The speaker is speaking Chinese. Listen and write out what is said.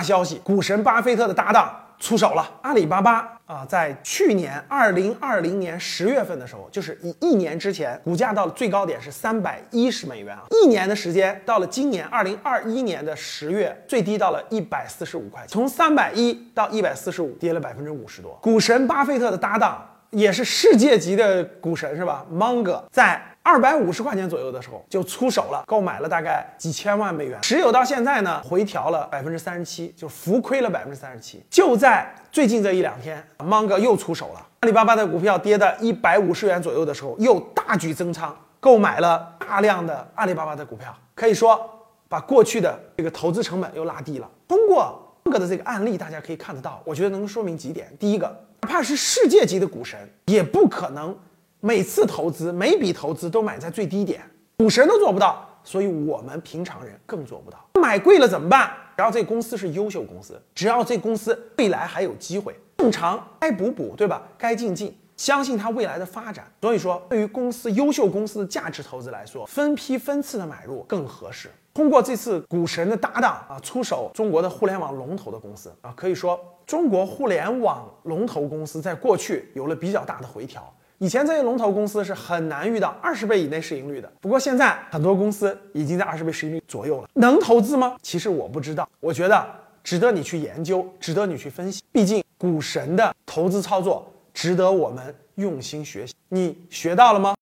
消息，股神巴菲特的搭档出手了。阿里巴巴啊，在去年二零二零年十月份的时候，就是一一年之前，股价到了最高点是三百一十美元啊。一年的时间，到了今年二零二一年的十月，最低到了一百四十五块钱，从三百一到一百四十五，跌了百分之五十多。股神巴菲特的搭档也是世界级的股神是吧？芒格在。二百五十块钱左右的时候就出手了，购买了大概几千万美元，持有到现在呢，回调了百分之三十七，就浮亏了百分之三十七。就在最近这一两天，芒格又出手了，阿里巴巴的股票跌到一百五十元左右的时候，又大举增仓，购买了大量的阿里巴巴的股票，可以说把过去的这个投资成本又拉低了。通过芒格的这个案例，大家可以看得到，我觉得能说明几点：第一个，哪怕是世界级的股神，也不可能。每次投资，每笔投资都买在最低点，股神都做不到，所以我们平常人更做不到。买贵了怎么办？只要这公司是优秀公司，只要这公司未来还有机会，正常该补补，对吧？该进进，相信它未来的发展。所以说，对于公司优秀公司的价值投资来说，分批分次的买入更合适。通过这次股神的搭档啊，出手中国的互联网龙头的公司啊，可以说中国互联网龙头公司在过去有了比较大的回调。以前这些龙头公司是很难遇到二十倍以内市盈率的，不过现在很多公司已经在二十倍市盈率左右了，能投资吗？其实我不知道，我觉得值得你去研究，值得你去分析。毕竟股神的投资操作值得我们用心学习，你学到了吗？